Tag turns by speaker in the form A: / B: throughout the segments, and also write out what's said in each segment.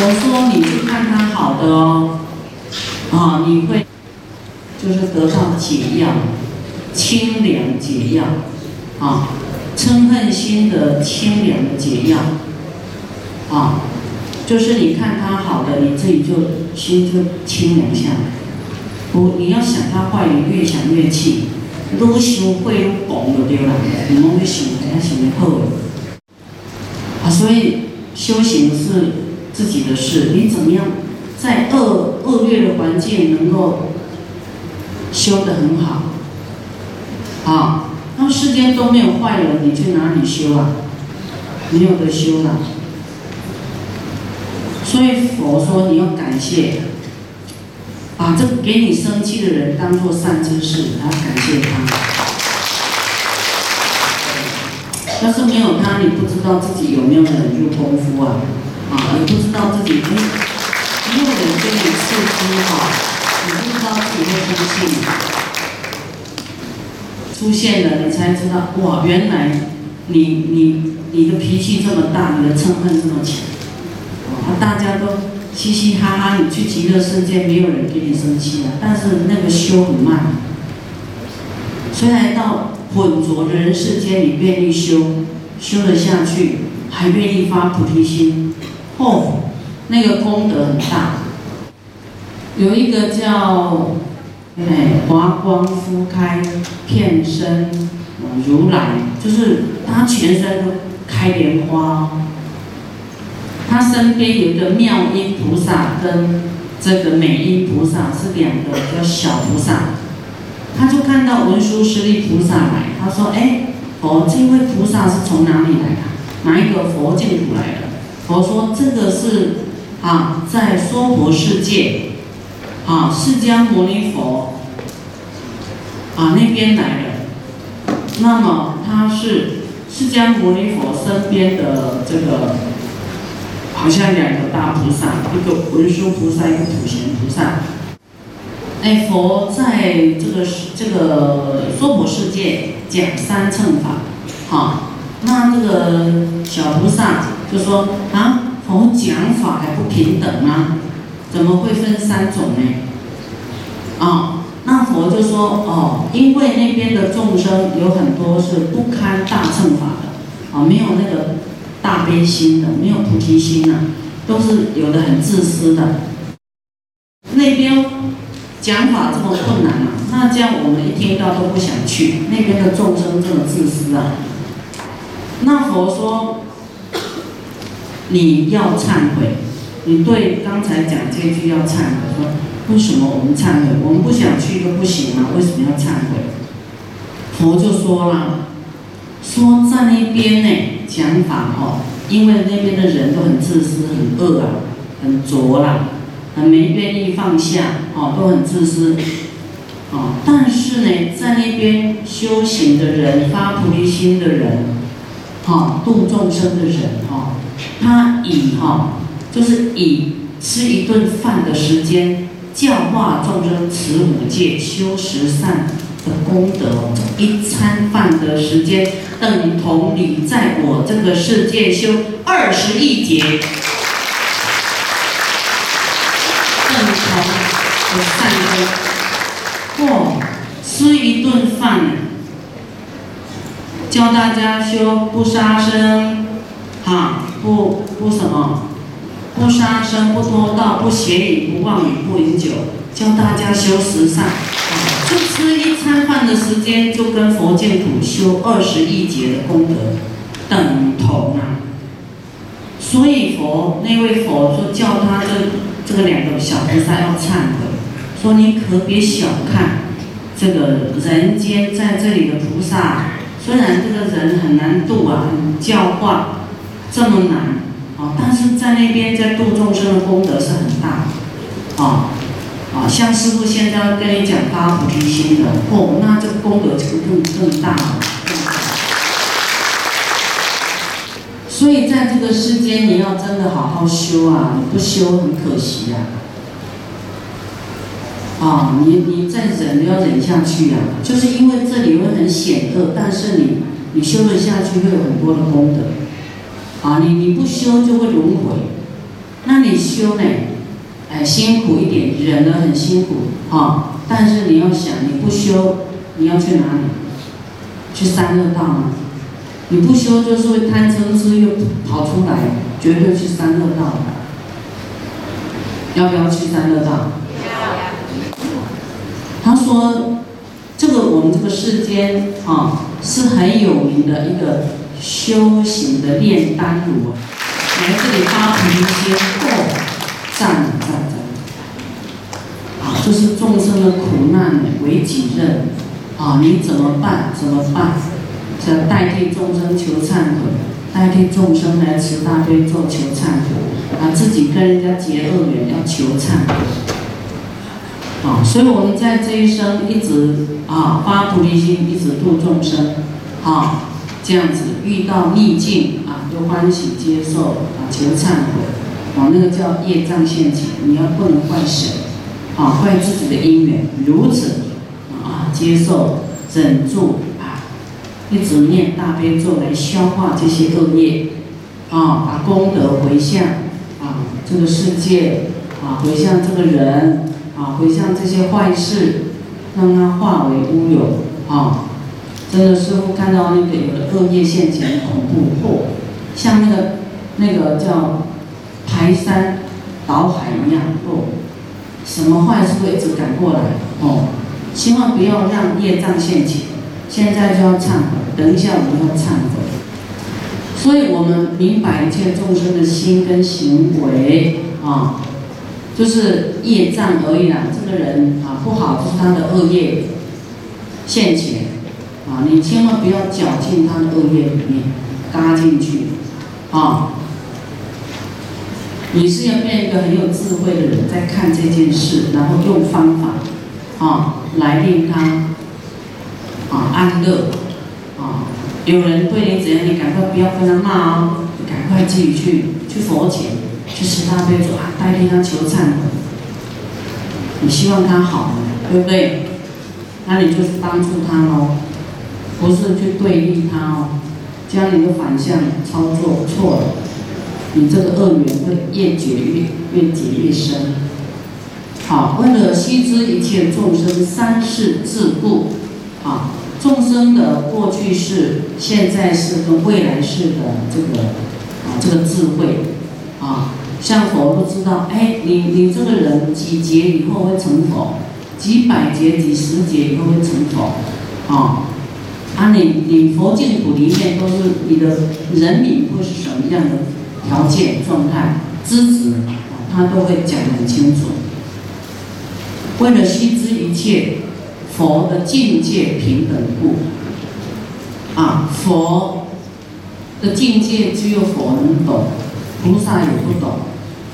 A: 我说你去看他好的哦，啊，你会就是得到解药，清凉解药，啊，嗔恨心的清凉解药，啊，就是你看他好的，你自己就心就清凉下来。不，你要想他坏，你越想越气，愈想会愈拱就对了，你莫去想，还想得好。啊，所以修行是自己的事，你怎么样在恶恶劣的环境能够修得很好？啊，那世间都没有坏人，你去哪里修啊？没有得修了。所以佛说你要感谢。把这给你生气的人当做善知识，然后感谢他。要是没有他，你不知道自己有没有忍住功夫啊，啊，你不知道自己没没有人给你刺激哈，你不知道自己会生气。出现了，你才知道哇，原来你你你的脾气这么大，你的嗔恨这么强，啊，大家都。嘻嘻哈哈，你去极乐世界，没有人给你生气啊。但是那个修很慢，虽然到浑浊的人世间，你愿意修，修得下去，还愿意发菩提心，哦，那个功德很大。有一个叫哎华光敷开片身如来，就是他全身都开莲花。他身边有一个妙音菩萨跟这个美音菩萨是两个叫小菩萨，他就看到文殊师利菩萨来，他说：“哎，佛这位菩萨是从哪里来的？哪一个佛净土来的？”佛说：“这个是啊，在娑婆世界啊，释迦牟尼佛啊那边来的。那么他是释迦牟尼佛身边的这个。”好像两个大菩萨，一个文殊菩萨，一个普贤菩萨。哎，佛在这个这个娑婆世界讲三乘法，好，那那个小菩萨就说啊，佛讲法还不平等吗？怎么会分三种呢？啊，那佛就说哦，因为那边的众生有很多是不堪大乘法的，啊，没有那个。大悲心的，没有菩提心的，都是有的很自私的。那边讲法这么困难啊，那这样我们一听到都不想去。那边的众生这么自私啊，那佛说你要忏悔，你对刚才讲这句要忏悔，说为什么我们忏悔？我们不想去都不行吗？为什么要忏悔？佛就说了。说在那边呢讲法哦，因为那边的人都很自私、很恶啊、很浊啦，很没愿意放下哦，都很自私哦。但是呢，在那边修行的人、发菩提心的人、哈度众生的人哈，他以哈就是以吃一顿饭的时间教化众生持五戒、修十善的功德，一餐饭的时间。等同你在我这个世界修二十亿劫，等同的善功。嚯，吃一顿饭，教大家修不杀生，啊，不不什么，不杀生，不偷盗，不邪淫，不妄语，不饮酒，教大家修十善。就吃一餐饭的时间，就跟佛净土修二十亿劫的功德等同啊！所以佛那位佛说叫他这这个两个小菩萨要忏悔，说你可别小看这个人间在这里的菩萨，虽然这个人很难度啊，很教化这么难啊，但是在那边在度众生的功德是很大啊。啊，像师傅现在跟你讲发菩提心的，哦，那这个功德就更更大了。所以在这个世间，你要真的好好修啊，你不修很可惜啊。啊，你你再忍，你要忍下去啊，就是因为这里会很险恶，但是你你修了下去，会有很多的功德。啊，你你不修就会轮回，那你。修呢，哎，辛苦一点，忍得很辛苦，哈。但是你要想，你不修，你要去哪里？去三恶道吗？你不修，就是会贪嗔痴又跑出来，绝对去三恶道。要不要去三恶道？他说，这个我们这个世间啊，是很有名的一个修行的炼丹炉，来这里发菩提心，哦，赞赞赞！啊，这是众生的苦难为己任，啊，你怎么办？怎么办？要代替众生求忏悔，代替众生来持大悲咒求忏悔，啊，自己跟人家结恶缘要求忏悔。啊，所以我们在这一生一直啊发菩提心，一直度众生，啊，这样子遇到逆境啊，就欢喜接受啊，求忏悔，啊，那个叫业障现前，你要不能怪神，啊，怪自己的因缘，如此啊，接受忍住啊，一直念大悲咒来消化这些恶业，啊，把功德回向啊这个世界，啊回向这个人。啊，回向这些坏事，让它化为乌有。啊，真的师傅看到那个有的恶业现前，恐怖破，像那个那个叫排山倒海一样。哦，什么坏事会一直赶过来？哦，千万不要让业障现前。现在就要忏悔，等一下我们要忏悔。所以我们明白一切众生的心跟行为啊。就是业障而已啦，这个人啊不好，就是他的恶业现前你千万不要搅进他的恶业里面，搭进去啊。你是要变一个很有智慧的人，在看这件事，然后用方法啊来令他啊安乐啊。有人对你怎样，你赶快不要跟他骂哦，赶快自己去去佛前。去十大悲咒啊，代替他求忏悔。你希望他好，对不对？那你就是帮助他喽，不是去对立他哦。这样你的反向操作错了，你这个恶缘会越结越越结越深。好，为了悉知一切众生三世自故，啊，众生的过去式、现在式跟未来式的这个啊这个智慧，啊。像佛都知道，哎，你你这个人几劫以后会成佛，几百劫、几十劫以后会成佛，啊，啊，你你佛净土里面都是你的人民会是什么样的条件状态、资质，他都会讲得很清楚。为了悉知一切佛的境界平等故，啊，佛的境界只有佛能懂。菩萨也不懂，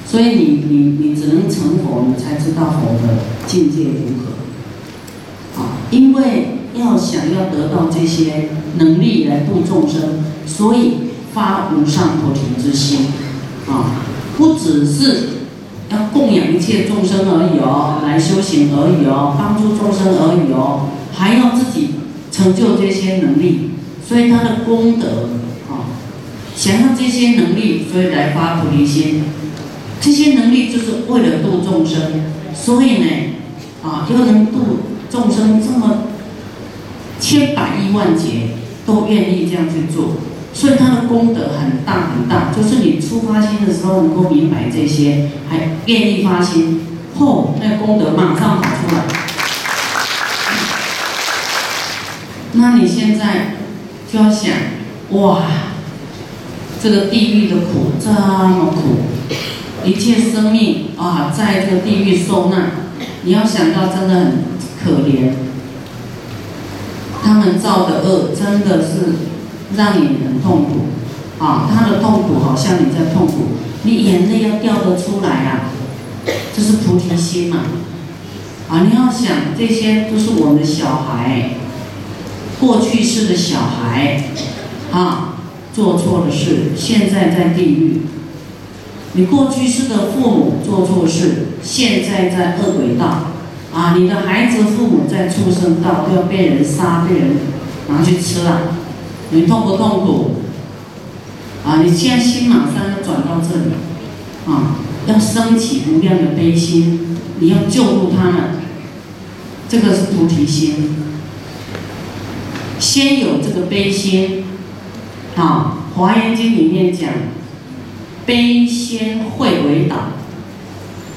A: 所以你你你只能成佛，你才知道佛的境界如何。啊，因为要想要得到这些能力来度众生，所以发无上菩提之心。啊，不只是要供养一切众生而已哦，来修行而已哦，帮助众生而已哦，还要自己成就这些能力，所以他的功德啊。想要这些能力，所以来发菩提心。这些能力就是为了度众生，所以呢，啊，又能度众生这么千百亿万劫，都愿意这样去做，所以他的功德很大很大。就是你出发心的时候能够明白这些，还愿意发心，嚯，那功德马上跑出来。那你现在就要想，哇！这个地狱的苦这么苦，一切生命啊，在这个地狱受难，你要想到真的很可怜。他们造的恶真的是让你很痛苦啊，他的痛苦好像你在痛苦，你眼泪要掉得出来啊，这是菩提心嘛。啊，你要想这些都是我们的小孩，过去式的小孩啊。做错了事，现在在地狱。你过去世的父母做错事，现在在恶鬼道。啊，你的孩子父母在出生道，都要被人杀，被人拿去吃了。你痛不痛苦？啊，你现在心马上要转到这里，啊，要升起无量的悲心，你要救助他们，这个是菩提心。先有这个悲心，啊，《华严经》里面讲，悲先会为导，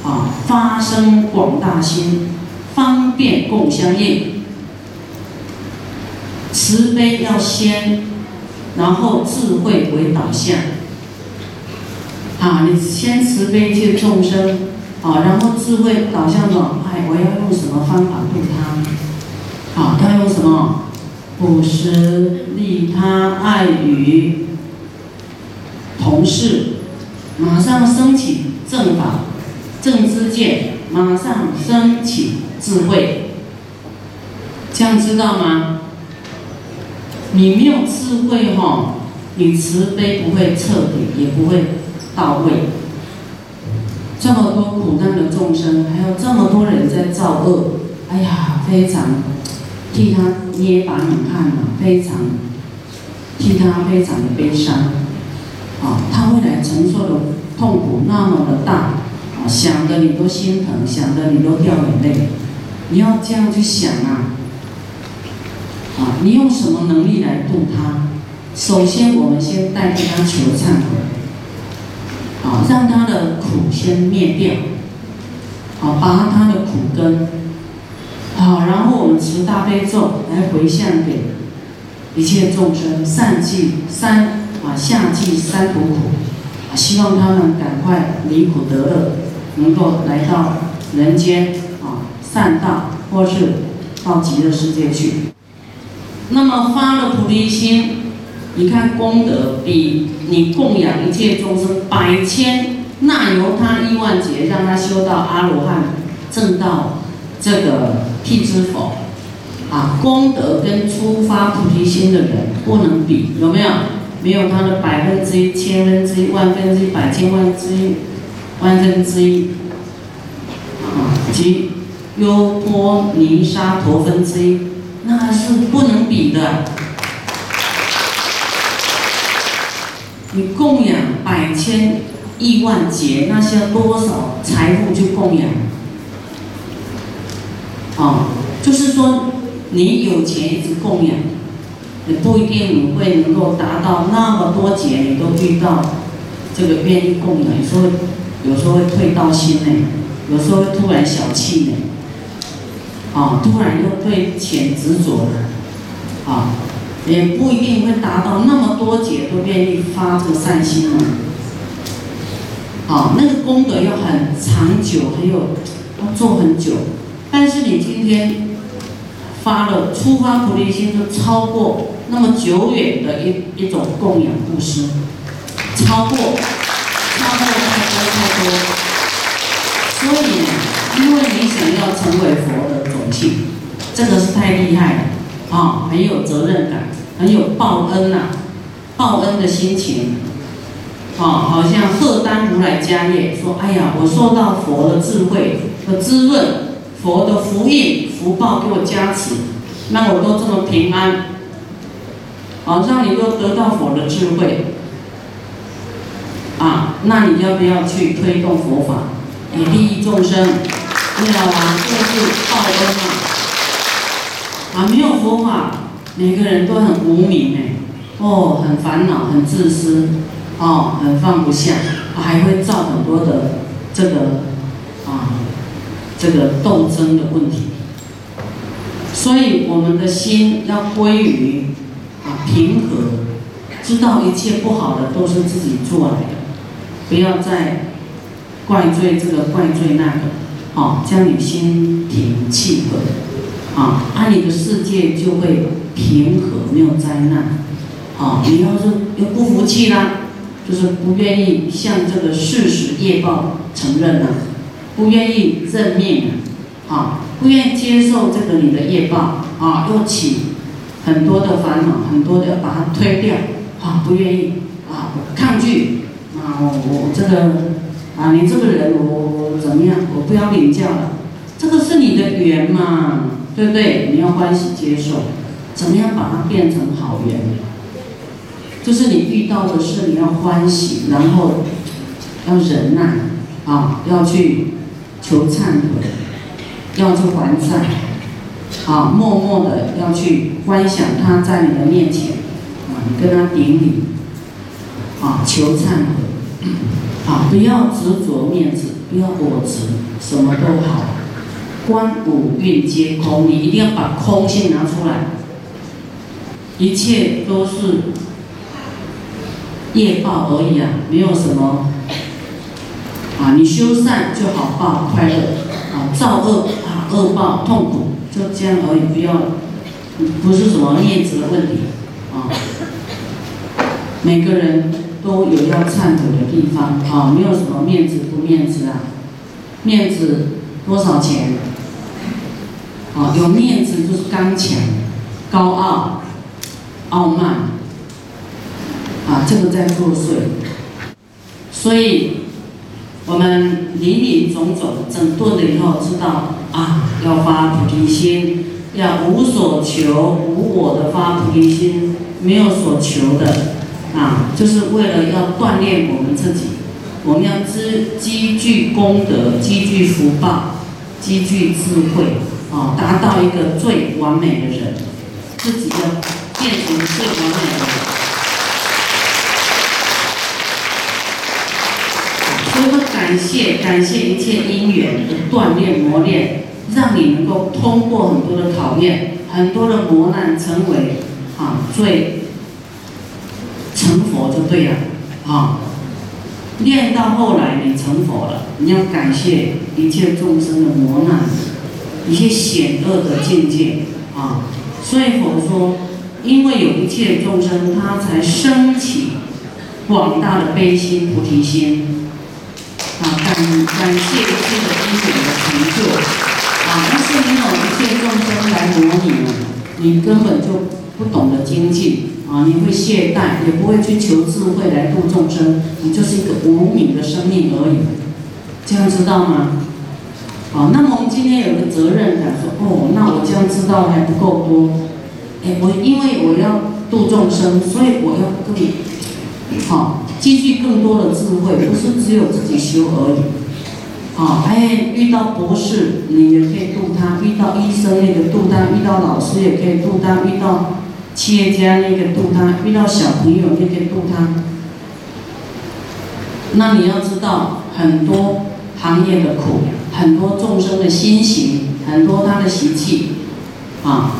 A: 啊，发生广大心，方便共相应。慈悲要先，然后智慧为导向。啊，你先慈悲去众生，啊，然后智慧导向转？哎，我要用什么方法度他？啊，他用什么？布施、利他、爱语、同事，马上升起正法、正知见，马上升起智慧，这样知道吗？你没有智慧哈，你慈悲不会彻底，也不会到位。这么多苦难的众生，还有这么多人在造恶，哎呀，非常。替他捏把冷汗呐，非常替他非常的悲伤，啊，他未来承受的痛苦那么的大，啊，想的你都心疼，想的你都掉眼泪，你要这样去想啊，啊，你用什么能力来度他？首先，我们先代替他求忏悔，啊，让他的苦先灭掉，啊，拔他的苦根。好，然后我们持大悲咒来回向给一切众生，善济三啊下济三途苦，啊希望他们赶快离苦得乐，能够来到人间啊善道，或是到极乐世界去。那么发了菩提心，你看功德比你供养一切众生百千，那由他亿万劫，让他修到阿罗汉正道。这个辟支佛啊，功德跟出发菩提心的人不能比，有没有？没有他的百分之一、千分之一、万分之一、百千万之一、万分之一啊，及优波尼沙陀分之一，那是不能比的。你供养百千亿万劫，那些多少财富去供养？啊，就是说，你有钱一直供养，也不一定你会能够达到那么多劫，你都遇到这个愿意供养。有时候，有时候会退道心呢，有时候会突然小气呢，啊，突然又对钱执着了，啊，也不一定会达到那么多劫都愿意发这个善心了。啊，那个功德要很长久，还有要做很久。但是你今天发了初发菩提心，就超过那么久远的一一种供养布施，超过，超过太多太多。所以，因为你想要成为佛这个是太厉害了啊，很有责任感，很有报恩呐，报恩的心情，啊，好像贺丹如来家业，说，哎呀，我受到佛的智慧的滋润。佛的福印、福报给我加持，那我都这么平安，好让你都得到佛的智慧，啊，那你要不要去推动佛法，以利益众生？知道吗？这是报恩嘛。啊，没有佛法，每个人都很无名哎，哦，很烦恼，很自私，哦，很放不下，还会造很多的这个啊。这个斗争的问题，所以我们的心要归于啊平和，知道一切不好的都是自己做来的，不要再怪罪这个怪罪那个，好，将你心平气和，啊，那你的世界就会平和，没有灾难，啊，你要是又不服气啦，就是不愿意向这个事实业报承认了。不愿意认命啊，不愿意接受这个你的业报啊，又起很多的烦恼，很多的要把它推掉啊，不愿意啊，抗拒啊，我这个啊，你这个人我我怎么样，我不要领教了，这个是你的缘嘛，对不对？你要欢喜接受，怎么样把它变成好缘？就是你遇到的事，你要欢喜，然后要忍耐。啊，要去求忏悔，要去还债，啊，默默的要去观想他在你的面前，啊，你跟他顶礼，啊，求忏悔，啊，不要执着面子，不要果执，什么都好，观五蕴皆空，你一定要把空性拿出来，一切都是业报而已啊，没有什么。啊，你修善就好报快乐，啊，造恶啊恶报痛苦，就这样而已，不要，不是什么面子的问题，啊，每个人都有要忏悔的地方，啊，没有什么面子不面子啊，面子多少钱？啊，有面子就是刚强、高傲、傲慢，啊，这个在作祟，所以。我们林林总总整顿了以后，知道啊，要发菩提心，要无所求、无我的发菩提心，没有所求的啊，就是为了要锻炼我们自己，我们要积积聚功德、积聚福报、积聚智慧啊，达到一个最完美的人，自己要变成最完美的人。所以感谢感谢一切因缘的锻炼磨练，让你能够通过很多的考验，很多的磨难，成为啊最成佛就对了啊。练到后来你成佛了，你要感谢一切众生的磨难，一些险恶的境界啊。所以佛说，因为有一切众生，他才升起广大的悲心菩提心。啊，感感谢一切的因缘的成就，啊，但是没有一切众生来磨你，你根本就不懂得精进，啊，你会懈怠，也不会去求智慧来度众生，你就是一个无名的生命而已，这样知道吗？好，那么我们今天有个责任感，说，哦，那我这样知道还不够多，哎，我因为我要度众生，所以我要更，好。积聚更多的智慧，不是只有自己修而已。好，哎，遇到博士，你也可以度他；遇到医生，那个度他；遇到老师，也可以度他；遇到企业家，那个度他；遇到小朋友，那个度他。那你要知道，很多行业的苦，很多众生的心行，很多他的习气，啊，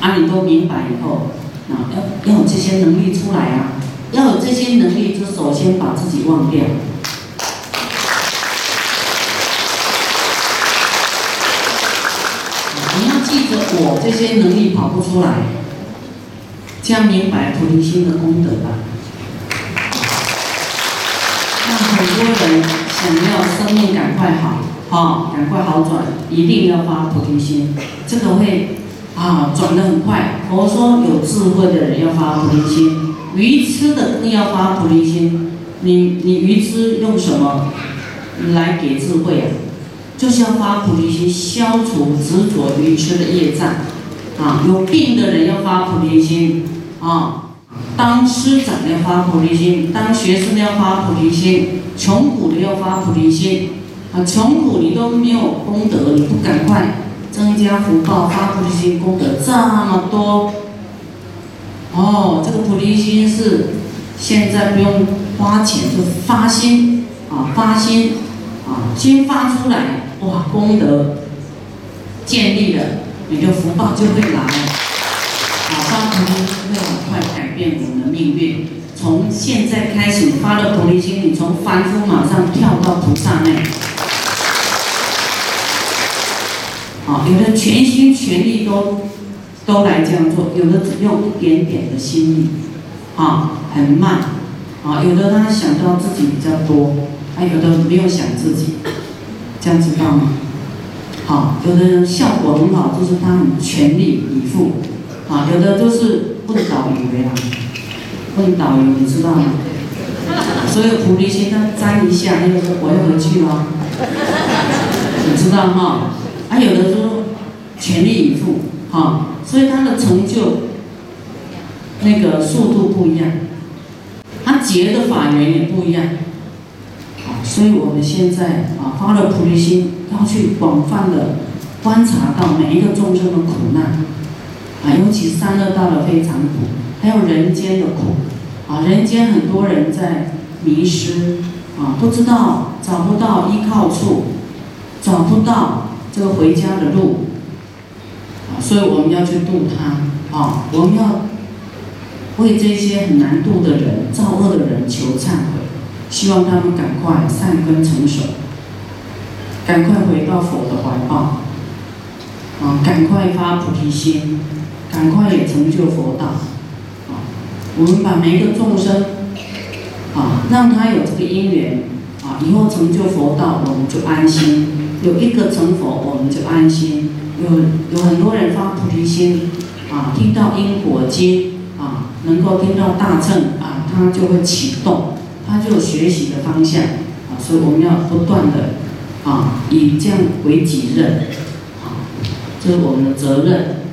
A: 啊，你都明白以后，啊，要要有这些能力出来啊。要有这些能力，就首先把自己忘掉。你要记着，我这些能力跑不出来，这样明白菩提心的功德吧。那很多人想要生命赶快好，好赶快好转，一定要发菩提心，这个会啊转得很快。佛说有智慧的人要发菩提心。愚痴的更要发菩提心，你你愚痴用什么来给智慧啊？就是要发菩提心，消除执着愚痴的业障啊！有病的人要发菩提心啊！当师长要发菩提心，当学生要发菩提心，穷苦的要发菩提心啊！穷苦你都没有功德，你不赶快增加福报，发菩提心功德这么多。哦，这个菩提心是现在不用花钱就发心啊，发心啊，心发出来，哇，功德建立了，你的福报就会来。会很快改变我们的命运。从现在开始发了菩提心，你从凡夫马上跳到菩萨那。啊，有的全心全力都。都来这样做，有的只用一点点的心力，啊，很慢，啊，有的他想到自己比较多，还有的没有想自己，这样知道吗？好，有的人效果很好，就是他很全力以赴，啊，有的就是问导游呀，问导游，你知道吗？所有菩提心他沾一下，那个说我要回去了，你知道哈？还有的说全力以赴，哈。所以他的成就，那个速度不一样，他结的法缘也不一样，所以我们现在啊发了菩提心，要去广泛的观察到每一个众生的苦难，尤其三恶道的非常苦，还有人间的苦，啊，人间很多人在迷失，啊，不知道找不到依靠处，找不到这个回家的路，啊，所以我们要去度他，啊，我们要为这些很难度的人、造恶的人求忏悔。希望他们赶快善根成熟，赶快回到佛的怀抱，啊，赶快发菩提心，赶快也成就佛道，啊，我们把每一个众生，啊，让他有这个因缘，啊，以后成就佛道，我们就安心；有一个成佛，我们就安心。有有很多人发菩提心，啊，听到因果经，啊，能够听到大乘，啊，他就会启动。他就有学习的方向啊，所以我们要不断的啊，以这样为己任啊，这是我们的责任，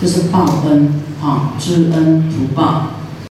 A: 就是报恩啊，知恩图报。